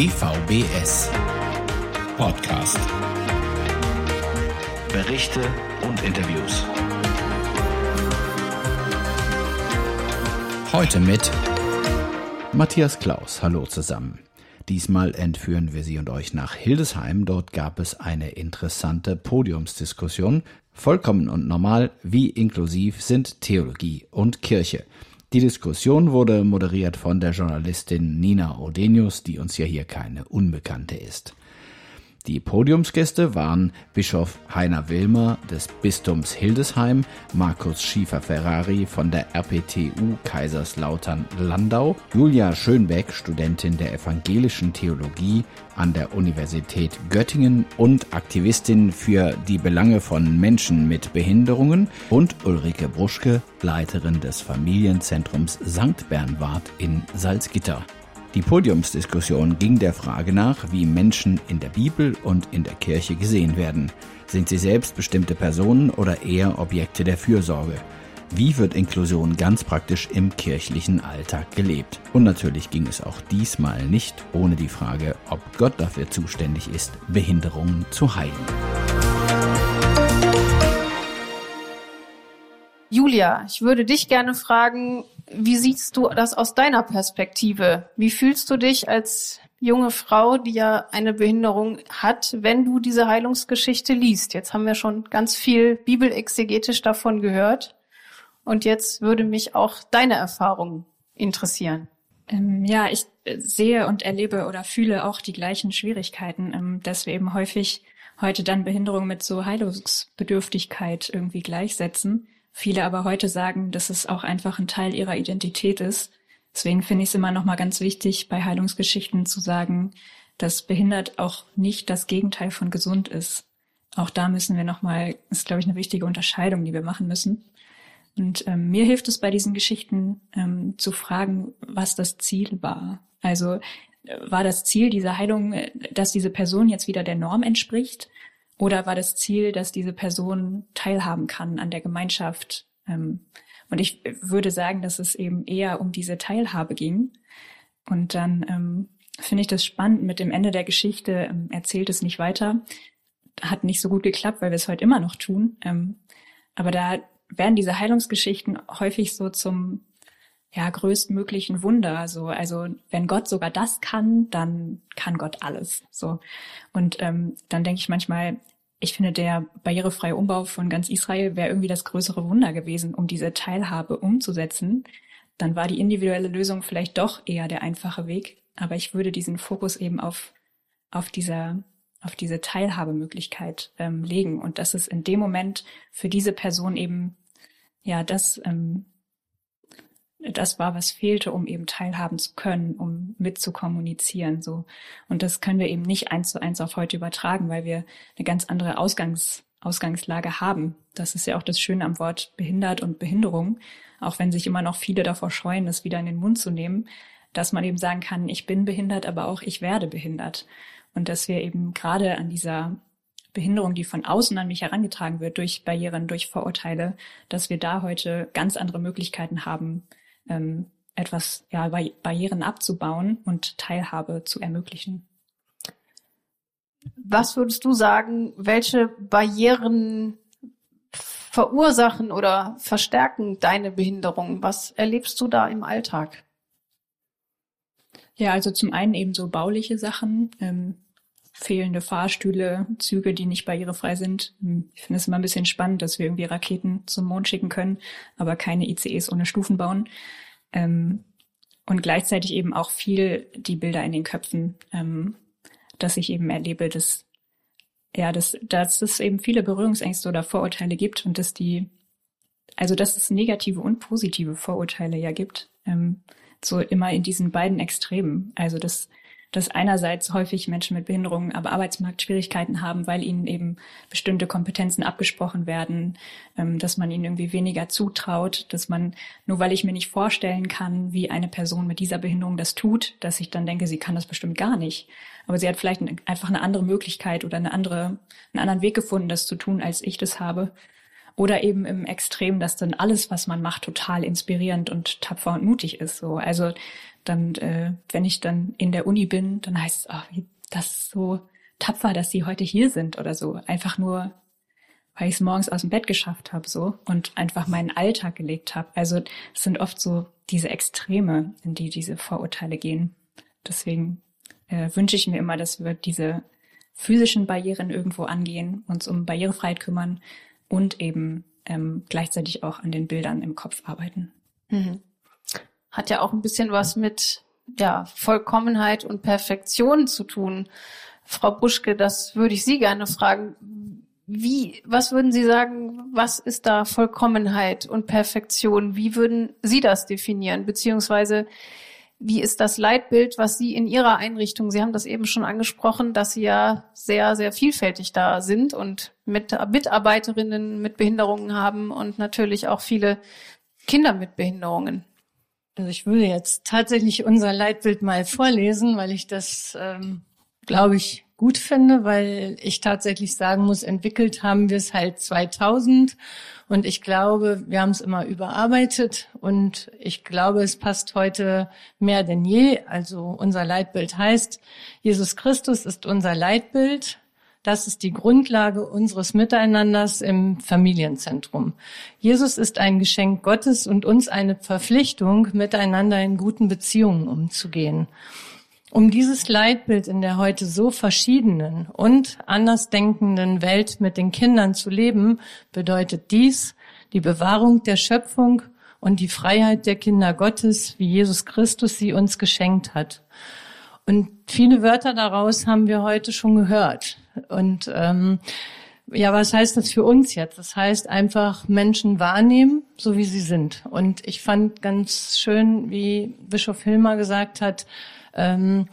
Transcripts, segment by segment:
DVBS Podcast. Berichte und Interviews. Heute mit Matthias Klaus. Hallo zusammen. Diesmal entführen wir Sie und euch nach Hildesheim. Dort gab es eine interessante Podiumsdiskussion. Vollkommen und normal, wie inklusiv sind Theologie und Kirche. Die Diskussion wurde moderiert von der Journalistin Nina Odenius, die uns ja hier keine Unbekannte ist. Die Podiumsgäste waren Bischof Heiner Wilmer des Bistums Hildesheim, Markus Schiefer-Ferrari von der RPTU Kaiserslautern-Landau, Julia Schönbeck, Studentin der evangelischen Theologie an der Universität Göttingen und Aktivistin für die Belange von Menschen mit Behinderungen und Ulrike Bruschke, Leiterin des Familienzentrums St. Bernward in Salzgitter. Die Podiumsdiskussion ging der Frage nach, wie Menschen in der Bibel und in der Kirche gesehen werden. Sind sie selbst bestimmte Personen oder eher Objekte der Fürsorge? Wie wird Inklusion ganz praktisch im kirchlichen Alltag gelebt? Und natürlich ging es auch diesmal nicht ohne die Frage, ob Gott dafür zuständig ist, Behinderungen zu heilen. Julia, ich würde dich gerne fragen, wie siehst du das aus deiner Perspektive? Wie fühlst du dich als junge Frau, die ja eine Behinderung hat, wenn du diese Heilungsgeschichte liest? Jetzt haben wir schon ganz viel bibelexegetisch davon gehört. Und jetzt würde mich auch deine Erfahrung interessieren. Ähm, ja, ich sehe und erlebe oder fühle auch die gleichen Schwierigkeiten, ähm, dass wir eben häufig heute dann Behinderung mit so Heilungsbedürftigkeit irgendwie gleichsetzen. Viele aber heute sagen, dass es auch einfach ein Teil ihrer Identität ist. Deswegen finde ich es immer noch mal ganz wichtig, bei Heilungsgeschichten zu sagen, dass behindert auch nicht das Gegenteil von gesund ist. Auch da müssen wir noch mal, ist glaube ich eine wichtige Unterscheidung, die wir machen müssen. Und ähm, mir hilft es bei diesen Geschichten ähm, zu fragen, was das Ziel war. Also äh, war das Ziel dieser Heilung, äh, dass diese Person jetzt wieder der Norm entspricht? Oder war das Ziel, dass diese Person teilhaben kann an der Gemeinschaft? Ähm, und ich würde sagen, dass es eben eher um diese Teilhabe ging. Und dann ähm, finde ich das spannend. Mit dem Ende der Geschichte ähm, erzählt es nicht weiter. Hat nicht so gut geklappt, weil wir es heute immer noch tun. Ähm, aber da werden diese Heilungsgeschichten häufig so zum ja, größtmöglichen Wunder. So, also wenn Gott sogar das kann, dann kann Gott alles. So. Und ähm, dann denke ich manchmal, ich finde, der barrierefreie Umbau von ganz Israel wäre irgendwie das größere Wunder gewesen, um diese Teilhabe umzusetzen. Dann war die individuelle Lösung vielleicht doch eher der einfache Weg. Aber ich würde diesen Fokus eben auf, auf dieser, auf diese Teilhabemöglichkeit ähm, legen. Und dass es in dem Moment für diese Person eben, ja, das ähm, das war, was fehlte, um eben teilhaben zu können, um mitzukommunizieren, so. Und das können wir eben nicht eins zu eins auf heute übertragen, weil wir eine ganz andere Ausgangs, Ausgangslage haben. Das ist ja auch das Schöne am Wort behindert und Behinderung. Auch wenn sich immer noch viele davor scheuen, das wieder in den Mund zu nehmen, dass man eben sagen kann, ich bin behindert, aber auch ich werde behindert. Und dass wir eben gerade an dieser Behinderung, die von außen an mich herangetragen wird, durch Barrieren, durch Vorurteile, dass wir da heute ganz andere Möglichkeiten haben, ähm, etwas, ja, Barrieren abzubauen und Teilhabe zu ermöglichen. Was würdest du sagen, welche Barrieren verursachen oder verstärken deine Behinderung? Was erlebst du da im Alltag? Ja, also zum einen eben so bauliche Sachen, ähm, fehlende Fahrstühle, Züge, die nicht barrierefrei sind. Hm, ich finde es immer ein bisschen spannend, dass wir irgendwie Raketen zum Mond schicken können, aber keine ICEs ohne Stufen bauen. Ähm, und gleichzeitig eben auch viel die Bilder in den Köpfen, ähm, dass ich eben erlebe, dass ja, dass, dass es eben viele Berührungsängste oder Vorurteile gibt und dass die, also dass es negative und positive Vorurteile ja gibt, ähm, so immer in diesen beiden Extremen. Also dass dass einerseits häufig Menschen mit Behinderungen aber Arbeitsmarktschwierigkeiten haben, weil ihnen eben bestimmte Kompetenzen abgesprochen werden, ähm, dass man ihnen irgendwie weniger zutraut, dass man, nur weil ich mir nicht vorstellen kann, wie eine Person mit dieser Behinderung das tut, dass ich dann denke, sie kann das bestimmt gar nicht. Aber sie hat vielleicht einfach eine andere Möglichkeit oder eine andere, einen anderen Weg gefunden, das zu tun, als ich das habe. Oder eben im Extrem, dass dann alles, was man macht, total inspirierend und tapfer und mutig ist. So, also dann, äh, wenn ich dann in der Uni bin, dann heißt es, ach, wie, das ist so tapfer, dass sie heute hier sind oder so. Einfach nur, weil ich es morgens aus dem Bett geschafft habe, so und einfach meinen Alltag gelebt habe. Also es sind oft so diese Extreme, in die diese Vorurteile gehen. Deswegen äh, wünsche ich mir immer, dass wir diese physischen Barrieren irgendwo angehen, uns um Barrierefreiheit kümmern und eben ähm, gleichzeitig auch an den Bildern im Kopf arbeiten. Mhm. Hat ja auch ein bisschen was mit ja, Vollkommenheit und Perfektion zu tun. Frau Buschke, das würde ich Sie gerne fragen. Wie, was würden Sie sagen, was ist da Vollkommenheit und Perfektion? Wie würden Sie das definieren? Beziehungsweise, wie ist das Leitbild, was Sie in Ihrer Einrichtung, Sie haben das eben schon angesprochen, dass Sie ja sehr, sehr vielfältig da sind und mit Mitarbeiterinnen mit Behinderungen haben und natürlich auch viele Kinder mit Behinderungen. Also ich würde jetzt tatsächlich unser Leitbild mal vorlesen, weil ich das, ähm, glaube ich, gut finde, weil ich tatsächlich sagen muss, entwickelt haben wir es halt 2000 und ich glaube, wir haben es immer überarbeitet und ich glaube, es passt heute mehr denn je. Also unser Leitbild heißt, Jesus Christus ist unser Leitbild. Das ist die Grundlage unseres Miteinanders im Familienzentrum. Jesus ist ein Geschenk Gottes und uns eine Verpflichtung, miteinander in guten Beziehungen umzugehen. Um dieses Leitbild in der heute so verschiedenen und andersdenkenden Welt mit den Kindern zu leben, bedeutet dies die Bewahrung der Schöpfung und die Freiheit der Kinder Gottes, wie Jesus Christus sie uns geschenkt hat. Und viele Wörter daraus haben wir heute schon gehört. Und ähm, ja, was heißt das für uns jetzt? Das heißt einfach Menschen wahrnehmen, so wie sie sind. Und ich fand ganz schön, wie Bischof Hilmer gesagt hat, ähm,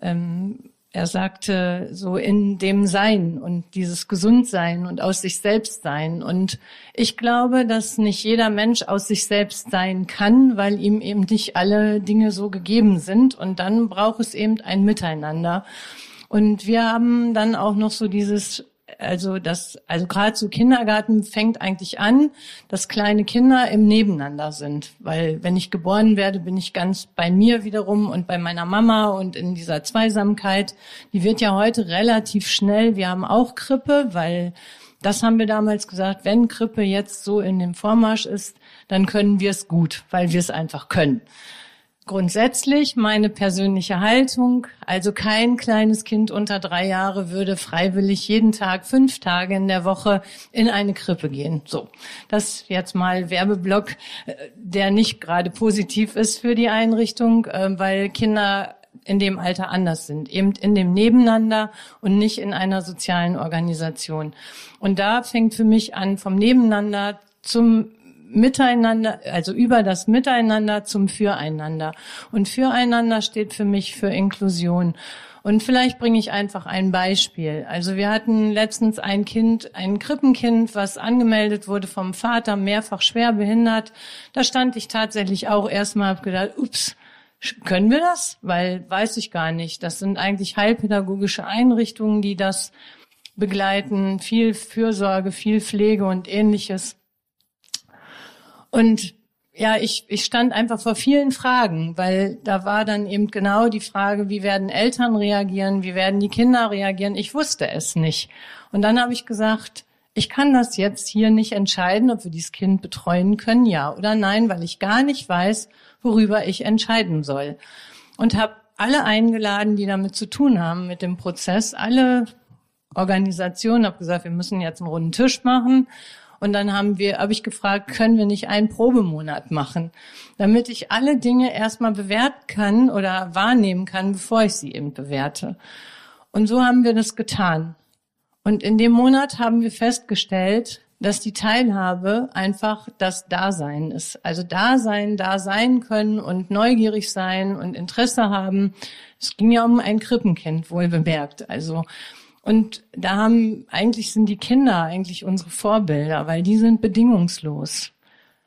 ähm, er sagte so in dem Sein und dieses Gesundsein und aus sich selbst sein. Und ich glaube, dass nicht jeder Mensch aus sich selbst sein kann, weil ihm eben nicht alle Dinge so gegeben sind. Und dann braucht es eben ein Miteinander. Und wir haben dann auch noch so dieses also das, also gerade so Kindergarten fängt eigentlich an, dass kleine Kinder im Nebeneinander sind. Weil wenn ich geboren werde, bin ich ganz bei mir wiederum und bei meiner Mama und in dieser Zweisamkeit. Die wird ja heute relativ schnell. Wir haben auch Krippe, weil das haben wir damals gesagt, wenn Krippe jetzt so in dem Vormarsch ist, dann können wir es gut, weil wir es einfach können. Grundsätzlich meine persönliche Haltung, also kein kleines Kind unter drei Jahre würde freiwillig jeden Tag fünf Tage in der Woche in eine Krippe gehen. So, das jetzt mal Werbeblock, äh, der nicht gerade positiv ist für die Einrichtung, äh, weil Kinder in dem Alter anders sind, eben in dem Nebeneinander und nicht in einer sozialen Organisation. Und da fängt für mich an, vom Nebeneinander zum Miteinander, also über das Miteinander zum Füreinander. Und Füreinander steht für mich für Inklusion. Und vielleicht bringe ich einfach ein Beispiel. Also wir hatten letztens ein Kind, ein Krippenkind, was angemeldet wurde vom Vater, mehrfach schwer behindert. Da stand ich tatsächlich auch erstmal, hab gedacht, ups, können wir das? Weil weiß ich gar nicht. Das sind eigentlich heilpädagogische Einrichtungen, die das begleiten, viel Fürsorge, viel Pflege und ähnliches. Und ja, ich, ich stand einfach vor vielen Fragen, weil da war dann eben genau die Frage, wie werden Eltern reagieren, wie werden die Kinder reagieren. Ich wusste es nicht. Und dann habe ich gesagt, ich kann das jetzt hier nicht entscheiden, ob wir dieses Kind betreuen können, ja oder nein, weil ich gar nicht weiß, worüber ich entscheiden soll. Und habe alle eingeladen, die damit zu tun haben mit dem Prozess, alle Organisationen, habe gesagt, wir müssen jetzt einen runden Tisch machen und dann haben wir, habe ich gefragt, können wir nicht einen Probemonat machen, damit ich alle Dinge erstmal bewerten kann oder wahrnehmen kann, bevor ich sie eben bewerte. Und so haben wir das getan. Und in dem Monat haben wir festgestellt, dass die Teilhabe einfach das Dasein ist. Also Dasein, da sein können und neugierig sein und Interesse haben. Es ging ja um ein Krippenkind, wohl bemerkt. Also und da haben, eigentlich sind die Kinder eigentlich unsere Vorbilder, weil die sind bedingungslos.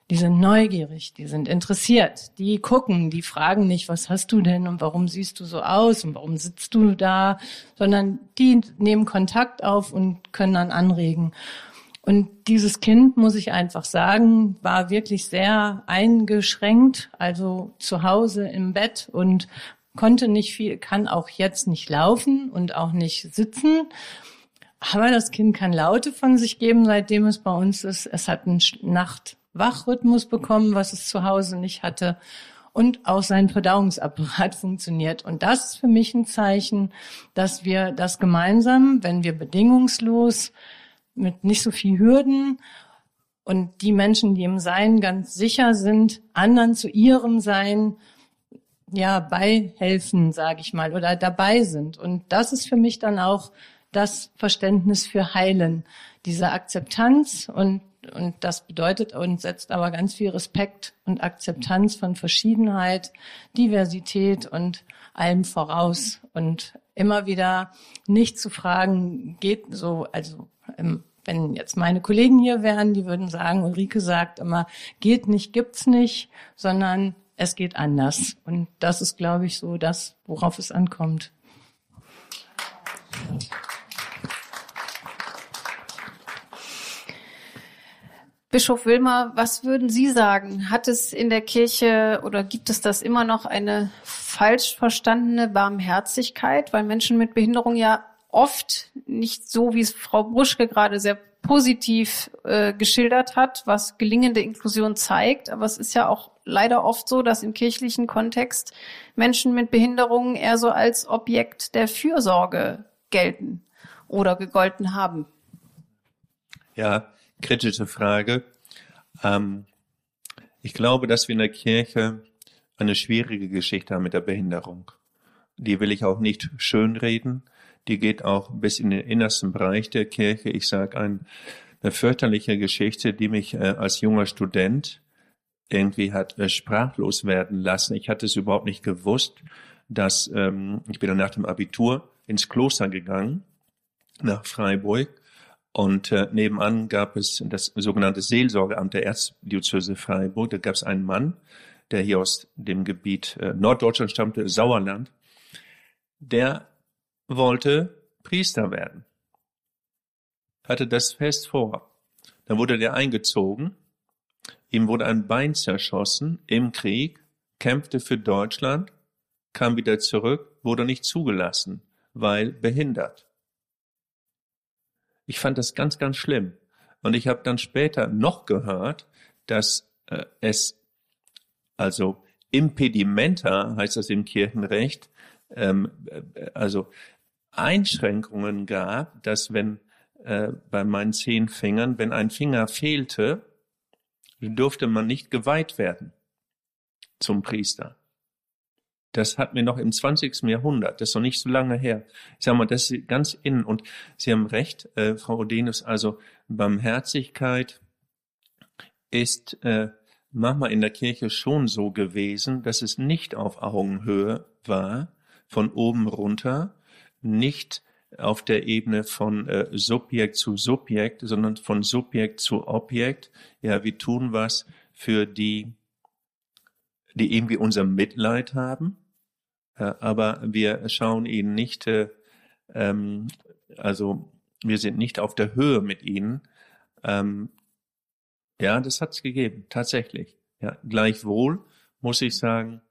Die sind neugierig, die sind interessiert, die gucken, die fragen nicht, was hast du denn und warum siehst du so aus und warum sitzt du da, sondern die nehmen Kontakt auf und können dann anregen. Und dieses Kind, muss ich einfach sagen, war wirklich sehr eingeschränkt, also zu Hause im Bett und konnte nicht viel, kann auch jetzt nicht laufen und auch nicht sitzen. Aber das Kind kann Laute von sich geben, seitdem es bei uns ist. Es hat einen Nacht-Wach-Rhythmus bekommen, was es zu Hause nicht hatte. Und auch sein Verdauungsapparat funktioniert. Und das ist für mich ein Zeichen, dass wir das gemeinsam, wenn wir bedingungslos mit nicht so viel Hürden und die Menschen, die im Sein ganz sicher sind, anderen zu ihrem Sein ja beihelfen, sage ich mal, oder dabei sind. Und das ist für mich dann auch das Verständnis für Heilen, diese Akzeptanz und und das bedeutet und setzt aber ganz viel Respekt und Akzeptanz von Verschiedenheit, Diversität und allem voraus und immer wieder nicht zu fragen, geht so, also wenn jetzt meine Kollegen hier wären, die würden sagen, Ulrike sagt immer, geht nicht, gibt's nicht, sondern es geht anders. Und das ist, glaube ich, so das, worauf es ankommt. Bischof Wilmer, was würden Sie sagen? Hat es in der Kirche oder gibt es das immer noch eine falsch verstandene Barmherzigkeit, weil Menschen mit Behinderung ja oft nicht so, wie es Frau Bruschke gerade sehr positiv äh, geschildert hat, was gelingende Inklusion zeigt. Aber es ist ja auch leider oft so, dass im kirchlichen Kontext Menschen mit Behinderungen eher so als Objekt der Fürsorge gelten oder gegolten haben. Ja, kritische Frage. Ähm, ich glaube, dass wir in der Kirche eine schwierige Geschichte haben mit der Behinderung. Die will ich auch nicht schönreden die geht auch bis in den innersten Bereich der Kirche. Ich sage ein, eine fürchterliche Geschichte, die mich äh, als junger Student irgendwie hat äh, sprachlos werden lassen. Ich hatte es überhaupt nicht gewusst, dass ähm, ich bin dann nach dem Abitur ins Kloster gegangen nach Freiburg und äh, nebenan gab es das sogenannte Seelsorgeamt der Erzdiözese Freiburg. Da gab es einen Mann, der hier aus dem Gebiet äh, Norddeutschland stammte, Sauerland, der wollte Priester werden. Hatte das fest vor. Dann wurde der eingezogen. Ihm wurde ein Bein zerschossen im Krieg, kämpfte für Deutschland, kam wieder zurück, wurde nicht zugelassen, weil behindert. Ich fand das ganz, ganz schlimm. Und ich habe dann später noch gehört, dass äh, es, also Impedimenta heißt das im Kirchenrecht, ähm, äh, also Einschränkungen gab, dass wenn äh, bei meinen zehn Fingern, wenn ein Finger fehlte, durfte man nicht geweiht werden zum Priester. Das hat mir noch im 20. Jahrhundert, das ist noch nicht so lange her. Ich sag mal, das ist ganz innen. Und Sie haben recht, äh, Frau Odenus, also Barmherzigkeit ist äh, manchmal in der Kirche schon so gewesen, dass es nicht auf Augenhöhe war, von oben runter, nicht auf der Ebene von äh, Subjekt zu Subjekt, sondern von Subjekt zu Objekt. Ja, wir tun was für die, die irgendwie unser Mitleid haben, äh, aber wir schauen ihnen nicht, äh, ähm, also wir sind nicht auf der Höhe mit ihnen. Ähm, ja, das hat's gegeben, tatsächlich. Ja, gleichwohl muss ich sagen,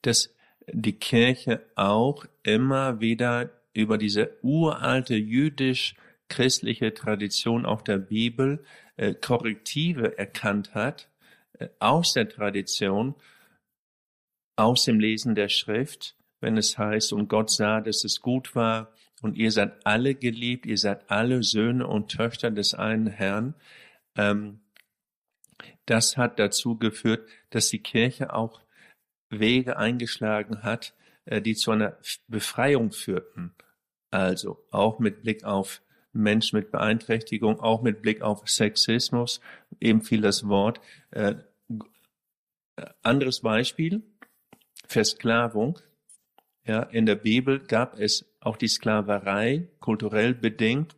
dass die Kirche auch immer wieder über diese uralte jüdisch-christliche Tradition auch der Bibel äh, Korrektive erkannt hat äh, aus der Tradition, aus dem Lesen der Schrift, wenn es heißt, und Gott sah, dass es gut war, und ihr seid alle geliebt, ihr seid alle Söhne und Töchter des einen Herrn. Ähm, das hat dazu geführt, dass die Kirche auch Wege eingeschlagen hat, äh, die zu einer Befreiung führten. Also auch mit Blick auf Menschen mit Beeinträchtigung, auch mit Blick auf Sexismus, eben fiel das Wort. Äh, anderes Beispiel, Versklavung. Ja, in der Bibel gab es auch die Sklaverei, kulturell bedingt,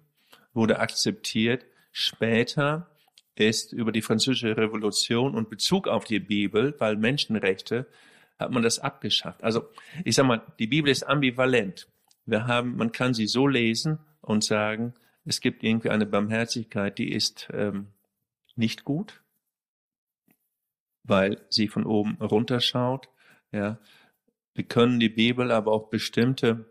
wurde akzeptiert. Später ist über die französische Revolution und Bezug auf die Bibel, weil Menschenrechte hat man das abgeschafft. Also ich sag mal, die Bibel ist ambivalent. Wir haben, man kann sie so lesen und sagen, es gibt irgendwie eine Barmherzigkeit, die ist ähm, nicht gut, weil sie von oben runterschaut. Ja, wir können die Bibel aber auch bestimmte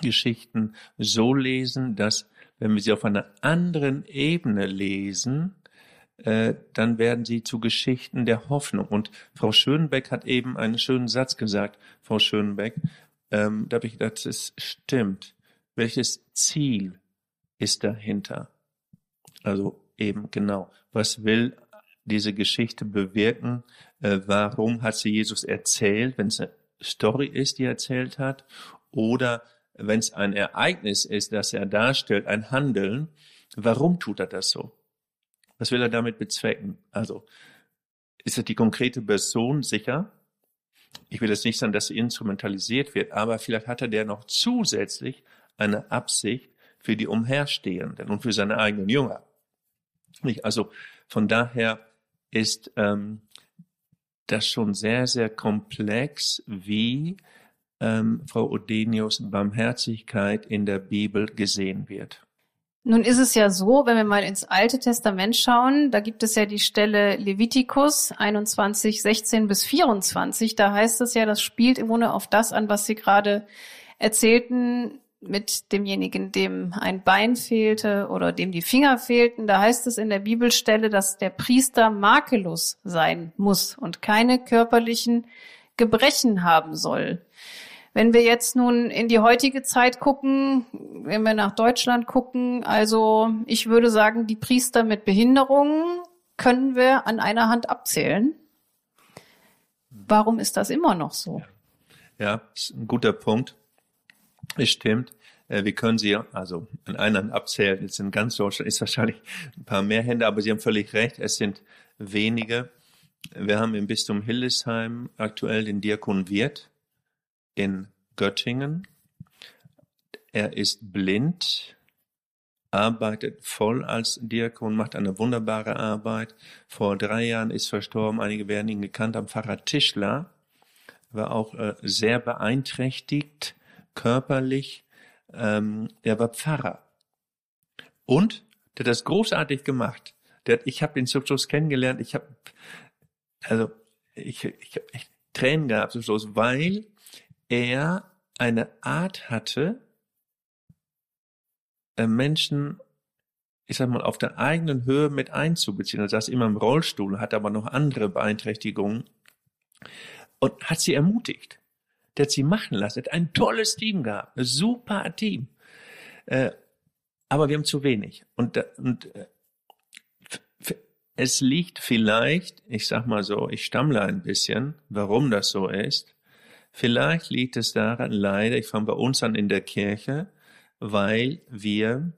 Geschichten so lesen, dass wenn wir sie auf einer anderen Ebene lesen, äh, dann werden sie zu Geschichten der Hoffnung. Und Frau Schönbeck hat eben einen schönen Satz gesagt, Frau Schönbeck, ähm, da habe ich gedacht, es stimmt. Welches Ziel ist dahinter? Also eben genau, was will diese Geschichte bewirken? Äh, warum hat sie Jesus erzählt, wenn es eine Story ist, die er erzählt hat? Oder wenn es ein Ereignis ist, das er darstellt, ein Handeln, warum tut er das so? Was will er damit bezwecken? Also, ist es die konkrete Person sicher? Ich will jetzt nicht sagen, dass sie instrumentalisiert wird, aber vielleicht hat er der noch zusätzlich eine Absicht für die Umherstehenden und für seine eigenen Jünger. Also von daher ist ähm, das schon sehr, sehr komplex, wie ähm, Frau Odenius Barmherzigkeit in der Bibel gesehen wird. Nun ist es ja so, wenn wir mal ins Alte Testament schauen, da gibt es ja die Stelle Levitikus 21, 16 bis 24. Da heißt es ja, das spielt im Grunde auf das an, was Sie gerade erzählten mit demjenigen, dem ein Bein fehlte oder dem die Finger fehlten. Da heißt es in der Bibelstelle, dass der Priester makellos sein muss und keine körperlichen Gebrechen haben soll. Wenn wir jetzt nun in die heutige Zeit gucken, wenn wir nach Deutschland gucken, also ich würde sagen, die Priester mit Behinderungen können wir an einer Hand abzählen. Warum ist das immer noch so? Ja, ist ein guter Punkt. Es stimmt. Äh, wir können sie also an einer Hand abzählen. Jetzt in ganz Deutschland ist wahrscheinlich ein paar mehr Hände, aber Sie haben völlig recht. Es sind wenige. Wir haben im Bistum Hildesheim aktuell den Diakon Wirth in Göttingen. Er ist blind, arbeitet voll als Diakon, macht eine wunderbare Arbeit. Vor drei Jahren ist verstorben, einige werden ihn gekannt am Pfarrer Tischler, war auch äh, sehr beeinträchtigt, körperlich. Ähm, er war Pfarrer. Und der hat das großartig gemacht. Der, ich habe ihn zum Schluss kennengelernt. Ich habe also ich, ich echt Tränen gehabt zum Schluss, weil er eine Art hatte, äh, Menschen, ich sag mal, auf der eigenen Höhe mit einzubeziehen. Er saß immer im Rollstuhl, hat aber noch andere Beeinträchtigungen und hat sie ermutigt. Der hat sie machen lassen, hat ein tolles Team gehabt, ein super Team. Äh, aber wir haben zu wenig. Und, und äh, es liegt vielleicht, ich sag mal so, ich stammle ein bisschen, warum das so ist. Vielleicht liegt es daran, leider, ich fange bei uns an in der Kirche, weil wir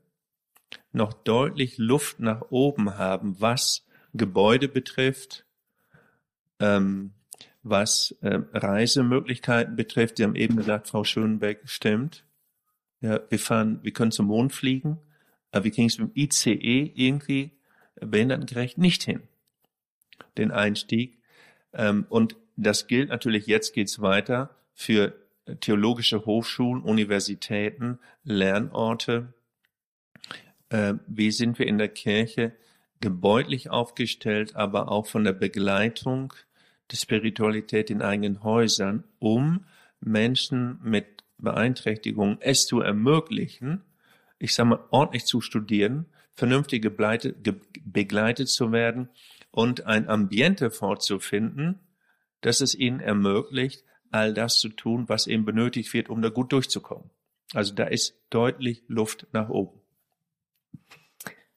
noch deutlich Luft nach oben haben, was Gebäude betrifft, ähm, was äh, Reisemöglichkeiten betrifft. Sie haben eben gesagt, Frau Schönbeck, stimmt. Ja, wir fahren, wir können zum Mond fliegen, aber wir kriegen es mit dem ICE irgendwie behindertengerecht nicht hin. Den Einstieg. Ähm, und das gilt natürlich, jetzt geht's weiter für theologische Hochschulen, Universitäten, Lernorte. Äh, wie sind wir in der Kirche gebäudlich aufgestellt, aber auch von der Begleitung der Spiritualität in eigenen Häusern, um Menschen mit Beeinträchtigungen es zu ermöglichen, ich sage mal, ordentlich zu studieren, vernünftig begleitet, begleitet zu werden und ein Ambiente vorzufinden, dass es ihnen ermöglicht, all das zu tun, was eben benötigt wird, um da gut durchzukommen. Also da ist deutlich Luft nach oben.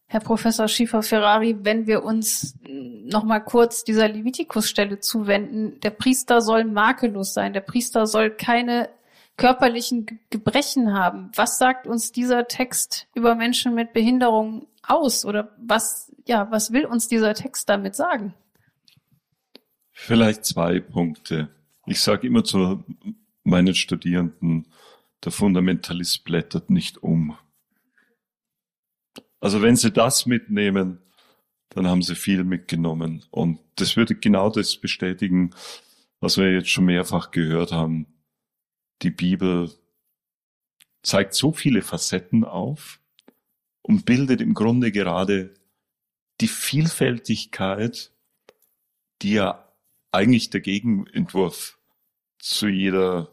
Herr Professor Schiefer-Ferrari, wenn wir uns noch mal kurz dieser Levitikus-Stelle zuwenden, der Priester soll makellos sein, der Priester soll keine körperlichen Gebrechen haben. Was sagt uns dieser Text über Menschen mit Behinderung aus oder was, ja, was will uns dieser Text damit sagen? Vielleicht zwei Punkte. Ich sage immer zu meinen Studierenden, der Fundamentalist blättert nicht um. Also wenn sie das mitnehmen, dann haben sie viel mitgenommen. Und das würde genau das bestätigen, was wir jetzt schon mehrfach gehört haben. Die Bibel zeigt so viele Facetten auf und bildet im Grunde gerade die Vielfältigkeit, die ja eigentlich der Gegenentwurf zu jeder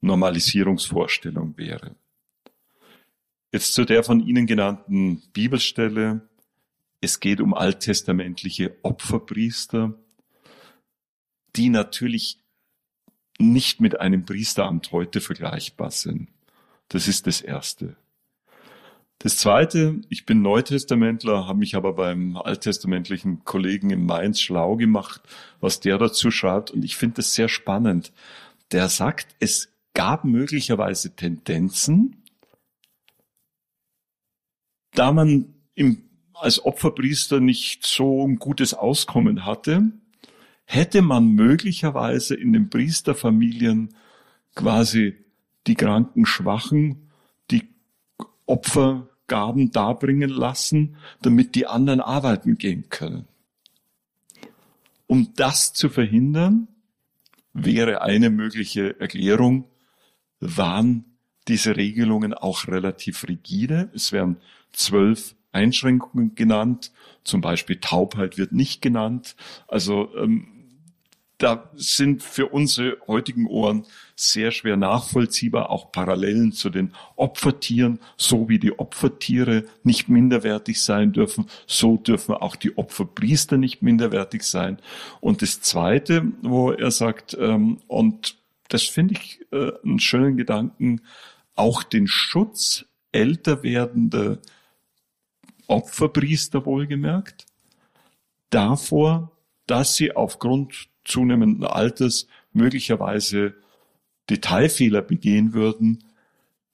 Normalisierungsvorstellung wäre. Jetzt zu der von Ihnen genannten Bibelstelle. Es geht um alttestamentliche Opferpriester, die natürlich nicht mit einem Priesteramt heute vergleichbar sind. Das ist das Erste. Das Zweite, ich bin Neutestamentler, habe mich aber beim alttestamentlichen Kollegen in Mainz schlau gemacht, was der dazu schreibt. Und ich finde das sehr spannend. Der sagt, es gab möglicherweise Tendenzen, da man im, als Opferpriester nicht so ein gutes Auskommen hatte, hätte man möglicherweise in den Priesterfamilien quasi die kranken Schwachen, die Opfergaben darbringen lassen, damit die anderen arbeiten gehen können. Um das zu verhindern, wäre eine mögliche Erklärung, waren diese Regelungen auch relativ rigide. Es werden zwölf Einschränkungen genannt, zum Beispiel Taubheit wird nicht genannt. Also ähm, da sind für unsere heutigen Ohren sehr schwer nachvollziehbar auch Parallelen zu den Opfertieren, so wie die Opfertiere nicht minderwertig sein dürfen, so dürfen auch die Opferpriester nicht minderwertig sein. Und das Zweite, wo er sagt, ähm, und das finde ich äh, einen schönen Gedanken, auch den Schutz älter werdender Opferpriester wohlgemerkt, davor, dass sie aufgrund zunehmenden Alters möglicherweise Detailfehler begehen würden,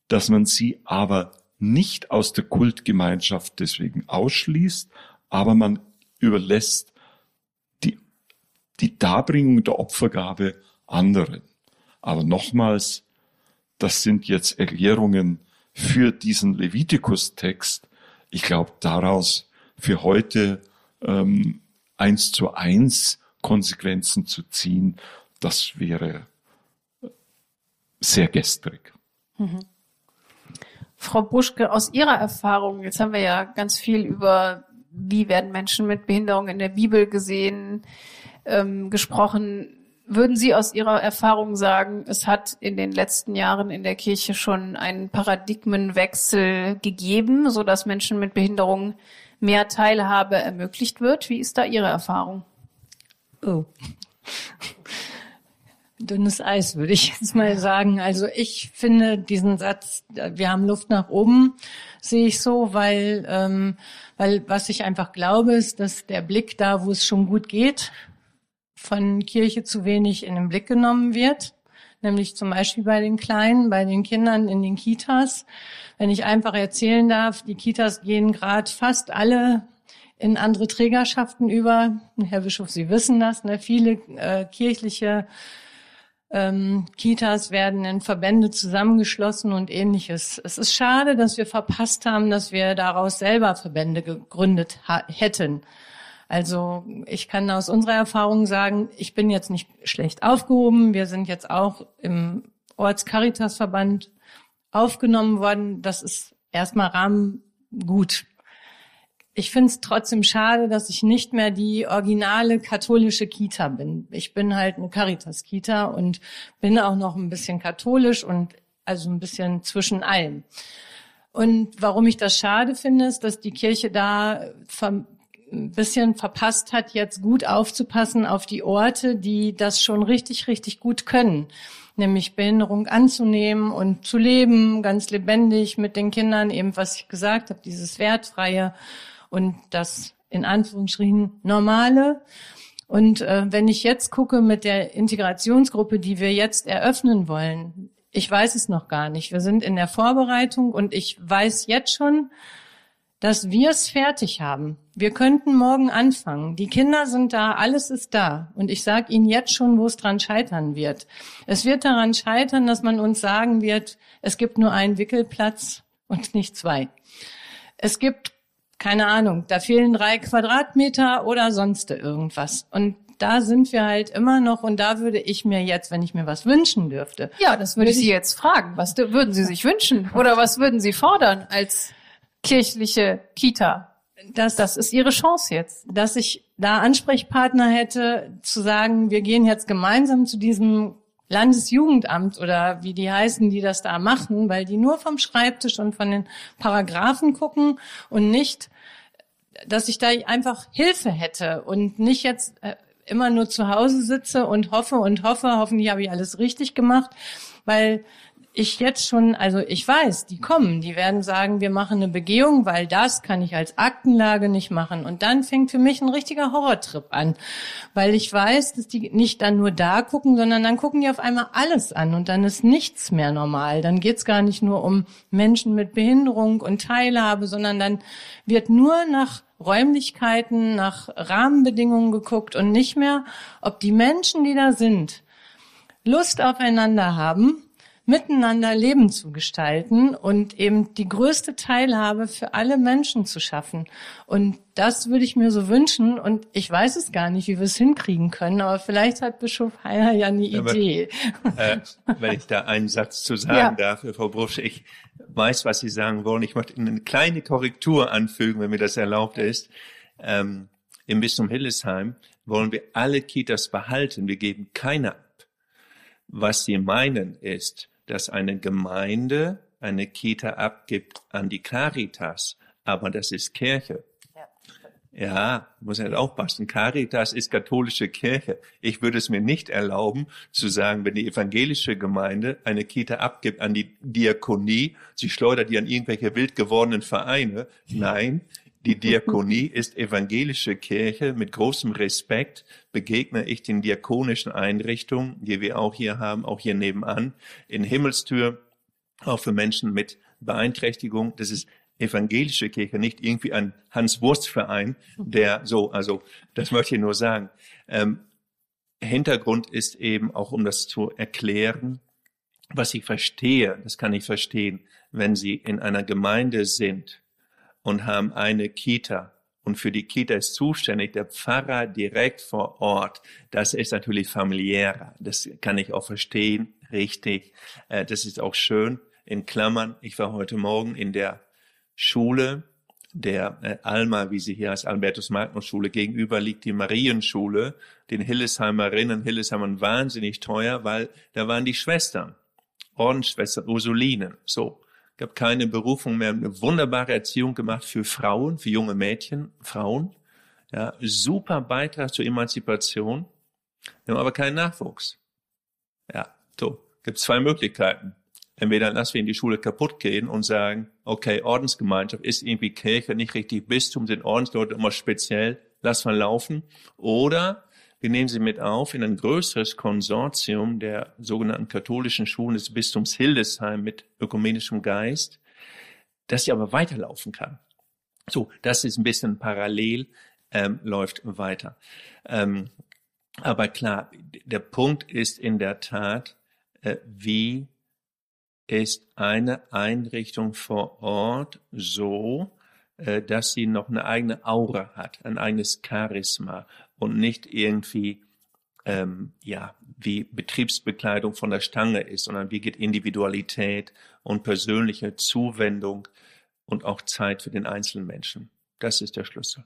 dass man sie aber nicht aus der Kultgemeinschaft deswegen ausschließt, aber man überlässt die, die Darbringung der Opfergabe anderen. Aber nochmals, das sind jetzt Erklärungen für diesen Levitikus-Text. Ich glaube, daraus für heute ähm, eins zu eins Konsequenzen zu ziehen, das wäre sehr gestrig. Mhm. Frau Buschke, aus Ihrer Erfahrung, jetzt haben wir ja ganz viel über, wie werden Menschen mit Behinderung in der Bibel gesehen, ähm, gesprochen. Würden Sie aus Ihrer Erfahrung sagen, es hat in den letzten Jahren in der Kirche schon einen Paradigmenwechsel gegeben, so dass Menschen mit Behinderung mehr Teilhabe ermöglicht wird? Wie ist da Ihre Erfahrung? Oh. Dünnes Eis, würde ich jetzt mal sagen. Also ich finde diesen Satz, wir haben Luft nach oben, sehe ich so, weil, ähm, weil was ich einfach glaube, ist, dass der Blick da, wo es schon gut geht, von Kirche zu wenig in den Blick genommen wird. Nämlich zum Beispiel bei den Kleinen, bei den Kindern in den Kitas. Wenn ich einfach erzählen darf, die Kitas gehen gerade fast alle in andere Trägerschaften über. Herr Bischof, Sie wissen das. Ne? Viele äh, kirchliche ähm, Kitas werden in Verbände zusammengeschlossen und ähnliches. Es ist schade, dass wir verpasst haben, dass wir daraus selber Verbände gegründet hätten. Also ich kann aus unserer Erfahrung sagen, ich bin jetzt nicht schlecht aufgehoben. Wir sind jetzt auch im Ortscaritasverband aufgenommen worden. Das ist erstmal Rahmen gut ich finde es trotzdem schade, dass ich nicht mehr die originale katholische Kita bin. Ich bin halt eine Caritas-Kita und bin auch noch ein bisschen katholisch und also ein bisschen zwischen allem. Und warum ich das schade finde, ist, dass die Kirche da ein bisschen verpasst hat, jetzt gut aufzupassen auf die Orte, die das schon richtig, richtig gut können. Nämlich Behinderung anzunehmen und zu leben, ganz lebendig mit den Kindern, eben was ich gesagt habe, dieses Wertfreie und das in Anführungsstrichen normale. Und äh, wenn ich jetzt gucke mit der Integrationsgruppe, die wir jetzt eröffnen wollen, ich weiß es noch gar nicht. Wir sind in der Vorbereitung und ich weiß jetzt schon, dass wir es fertig haben. Wir könnten morgen anfangen. Die Kinder sind da, alles ist da. Und ich sage Ihnen jetzt schon, wo es dran scheitern wird. Es wird daran scheitern, dass man uns sagen wird, es gibt nur einen Wickelplatz und nicht zwei. Es gibt keine Ahnung, da fehlen drei Quadratmeter oder sonst irgendwas. Und da sind wir halt immer noch und da würde ich mir jetzt, wenn ich mir was wünschen dürfte. Ja, das würde ich Sie jetzt fragen. Was würden Sie sich wünschen? Oder was würden Sie fordern als kirchliche Kita. Das, das ist ihre Chance jetzt. Dass ich da Ansprechpartner hätte, zu sagen, wir gehen jetzt gemeinsam zu diesem Landesjugendamt oder wie die heißen, die das da machen, weil die nur vom Schreibtisch und von den Paragraphen gucken und nicht, dass ich da einfach Hilfe hätte und nicht jetzt äh, immer nur zu Hause sitze und hoffe und hoffe, hoffentlich habe ich alles richtig gemacht, weil ich jetzt schon, also ich weiß, die kommen, die werden sagen, wir machen eine Begehung, weil das kann ich als Aktenlage nicht machen. Und dann fängt für mich ein richtiger Horrortrip an, weil ich weiß, dass die nicht dann nur da gucken, sondern dann gucken die auf einmal alles an und dann ist nichts mehr normal. Dann geht's gar nicht nur um Menschen mit Behinderung und Teilhabe, sondern dann wird nur nach Räumlichkeiten, nach Rahmenbedingungen geguckt und nicht mehr, ob die Menschen, die da sind, Lust aufeinander haben miteinander Leben zu gestalten und eben die größte Teilhabe für alle Menschen zu schaffen. Und das würde ich mir so wünschen. Und ich weiß es gar nicht, wie wir es hinkriegen können, aber vielleicht hat Bischof Heiner ja eine Idee. äh, wenn ich da einen Satz zu sagen ja. darf, Frau Brusch, ich weiß, was Sie sagen wollen. Ich möchte eine kleine Korrektur anfügen, wenn mir das erlaubt ist. Ähm, Im Bistum Hildesheim wollen wir alle Kitas behalten. Wir geben keine ab. Was Sie meinen ist, dass eine Gemeinde eine Kita abgibt an die Caritas, aber das ist Kirche. Ja, muss halt aufpassen. Caritas ist katholische Kirche. Ich würde es mir nicht erlauben, zu sagen, wenn die evangelische Gemeinde eine Kita abgibt an die Diakonie, sie schleudert die an irgendwelche wild gewordenen Vereine. Nein, die Diakonie ist evangelische Kirche. Mit großem Respekt begegne ich den diakonischen Einrichtungen, die wir auch hier haben, auch hier nebenan, in Himmelstür, auch für Menschen mit Beeinträchtigung. Das ist evangelische Kirche, nicht irgendwie ein Hans-Wurst-Verein, der so, also das möchte ich nur sagen. Ähm, Hintergrund ist eben auch, um das zu erklären, was ich verstehe, das kann ich verstehen, wenn Sie in einer Gemeinde sind und haben eine Kita. Und für die Kita ist zuständig der Pfarrer direkt vor Ort. Das ist natürlich familiärer. Das kann ich auch verstehen. Richtig. Äh, das ist auch schön. In Klammern. Ich war heute Morgen in der Schule der äh, Alma, wie sie hier heißt, Albertus Magnus Schule. Gegenüber liegt die Marienschule. Den Hillesheimerinnen, Hillesheimern wahnsinnig teuer, weil da waren die Schwestern. Ordensschwestern, Ursulinen. So gab keine Berufung mehr, eine wunderbare Erziehung gemacht für Frauen, für junge Mädchen, Frauen. Ja, super Beitrag zur Emanzipation. Wir haben aber keinen Nachwuchs. Ja, so. Gibt zwei Möglichkeiten. Entweder lassen wir in die Schule kaputt gehen und sagen, okay, Ordensgemeinschaft ist irgendwie Kirche, nicht richtig Bistum, sind Ordensleute immer speziell, lass mal laufen. Oder wir nehmen sie mit auf in ein größeres Konsortium der sogenannten katholischen Schulen des Bistums Hildesheim mit ökumenischem Geist, das sie aber weiterlaufen kann. So, das ist ein bisschen parallel, ähm, läuft weiter. Ähm, aber klar, der Punkt ist in der Tat, äh, wie ist eine Einrichtung vor Ort so, äh, dass sie noch eine eigene Aura hat, ein eigenes Charisma und nicht irgendwie ähm, ja wie Betriebsbekleidung von der Stange ist, sondern wie geht Individualität und persönliche Zuwendung und auch Zeit für den einzelnen Menschen. Das ist der Schlüssel.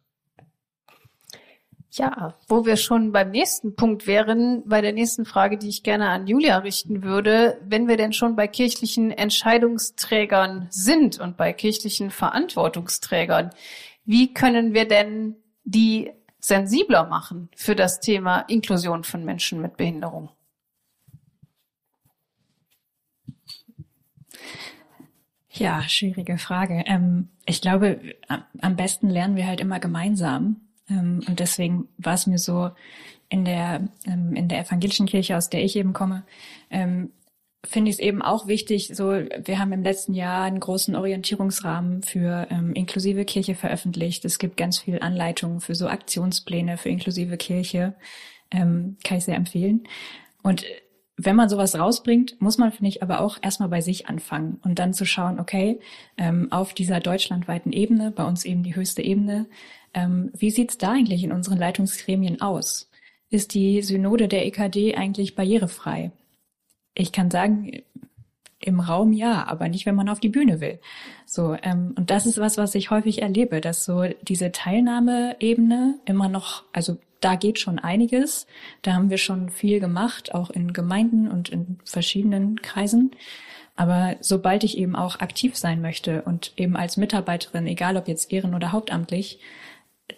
Ja, wo wir schon beim nächsten Punkt wären, bei der nächsten Frage, die ich gerne an Julia richten würde, wenn wir denn schon bei kirchlichen Entscheidungsträgern sind und bei kirchlichen Verantwortungsträgern, wie können wir denn die sensibler machen für das Thema Inklusion von Menschen mit Behinderung? Ja, schwierige Frage. Ähm, ich glaube, am besten lernen wir halt immer gemeinsam. Ähm, und deswegen war es mir so in der, ähm, in der evangelischen Kirche, aus der ich eben komme, ähm, finde ich es eben auch wichtig, so, wir haben im letzten Jahr einen großen Orientierungsrahmen für ähm, inklusive Kirche veröffentlicht. Es gibt ganz viel Anleitungen für so Aktionspläne für inklusive Kirche. Ähm, kann ich sehr empfehlen. Und wenn man sowas rausbringt, muss man, finde ich, aber auch erstmal bei sich anfangen und dann zu schauen, okay, ähm, auf dieser deutschlandweiten Ebene, bei uns eben die höchste Ebene, ähm, wie sieht's da eigentlich in unseren Leitungsgremien aus? Ist die Synode der EKD eigentlich barrierefrei? Ich kann sagen, im Raum ja, aber nicht, wenn man auf die Bühne will. So ähm, und das ist was, was ich häufig erlebe, dass so diese Teilnahmeebene immer noch, also da geht schon einiges. Da haben wir schon viel gemacht, auch in Gemeinden und in verschiedenen Kreisen. Aber sobald ich eben auch aktiv sein möchte und eben als Mitarbeiterin, egal ob jetzt ehren- oder hauptamtlich,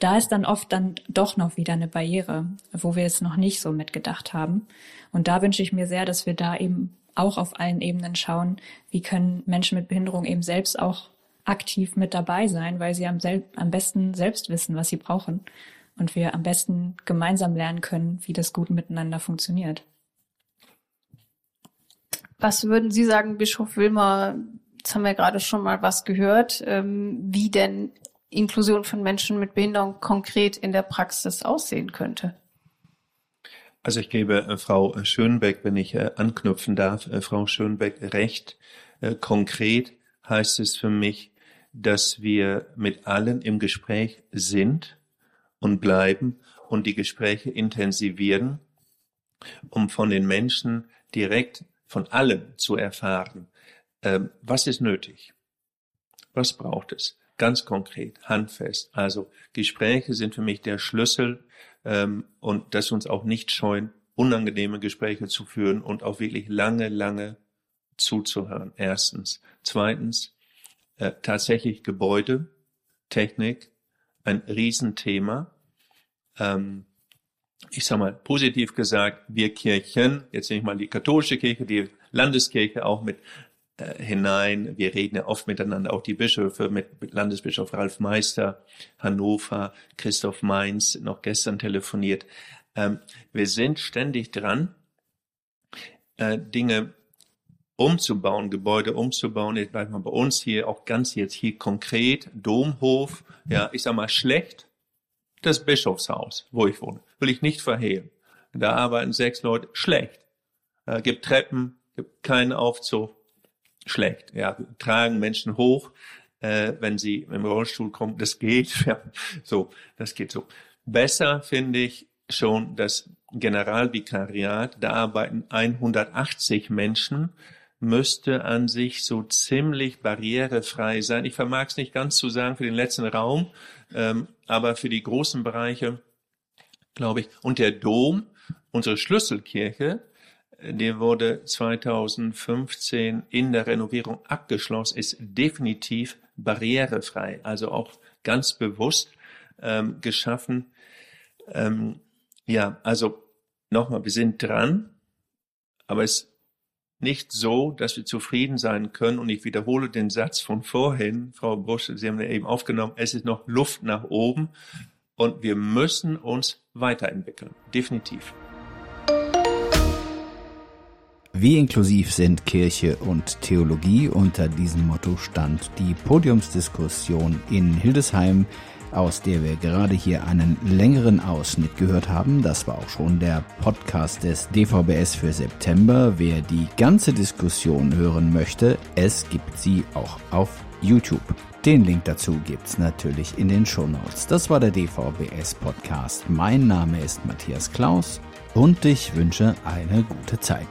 da ist dann oft dann doch noch wieder eine Barriere, wo wir es noch nicht so mitgedacht haben. Und da wünsche ich mir sehr, dass wir da eben auch auf allen Ebenen schauen, wie können Menschen mit Behinderung eben selbst auch aktiv mit dabei sein, weil sie am, am besten selbst wissen, was sie brauchen und wir am besten gemeinsam lernen können, wie das gut miteinander funktioniert. Was würden Sie sagen, Bischof Wilmer? Jetzt haben wir gerade schon mal was gehört, ähm, wie denn Inklusion von Menschen mit Behinderung konkret in der Praxis aussehen könnte. Also ich gebe äh, Frau Schönbeck, wenn ich äh, anknüpfen darf, äh, Frau Schönbeck recht. Konkret heißt es für mich, dass wir mit allen im Gespräch sind und bleiben und die Gespräche intensivieren, um von den Menschen direkt von allen zu erfahren, ähm, was ist nötig, was braucht es, ganz konkret, handfest. Also Gespräche sind für mich der Schlüssel ähm, und dass uns auch nicht scheuen, unangenehme Gespräche zu führen und auch wirklich lange, lange zuzuhören. Erstens. Zweitens, äh, tatsächlich Gebäude, Technik, ein Riesenthema. Ähm, ich sag mal, positiv gesagt, wir Kirchen, jetzt nehme ich mal die katholische Kirche, die Landeskirche auch mit hinein. Wir reden ja oft miteinander, auch die Bischöfe mit, Landesbischof Ralf Meister, Hannover, Christoph Mainz, noch gestern telefoniert. Ähm, wir sind ständig dran, äh, Dinge umzubauen, Gebäude umzubauen. Jetzt bleibt mal bei uns hier auch ganz jetzt hier konkret, Domhof, ja, ich sag mal schlecht, das Bischofshaus, wo ich wohne, will ich nicht verhehlen. Da arbeiten sechs Leute schlecht. Äh, gibt Treppen, gibt keinen Aufzug, schlecht. Ja, tragen Menschen hoch, äh, wenn sie im Rollstuhl kommen. Das geht. Ja, so, das geht so. Besser finde ich schon das Generalvikariat. Da arbeiten 180 Menschen müsste an sich so ziemlich barrierefrei sein. Ich vermag es nicht ganz zu sagen für den letzten Raum, ähm, aber für die großen Bereiche, glaube ich. Und der Dom, unsere Schlüsselkirche, der wurde 2015 in der Renovierung abgeschlossen, ist definitiv barrierefrei, also auch ganz bewusst ähm, geschaffen. Ähm, ja, also nochmal, wir sind dran, aber es ist nicht so, dass wir zufrieden sein können. Und ich wiederhole den Satz von vorhin, Frau Busch, Sie haben ja eben aufgenommen, es ist noch Luft nach oben und wir müssen uns weiterentwickeln, definitiv. Wie inklusiv sind Kirche und Theologie? Unter diesem Motto stand die Podiumsdiskussion in Hildesheim, aus der wir gerade hier einen längeren Ausschnitt gehört haben. Das war auch schon der Podcast des DVBS für September. Wer die ganze Diskussion hören möchte, es gibt sie auch auf YouTube. Den Link dazu gibt's natürlich in den Show Notes. Das war der DVBS Podcast. Mein Name ist Matthias Klaus und ich wünsche eine gute Zeit.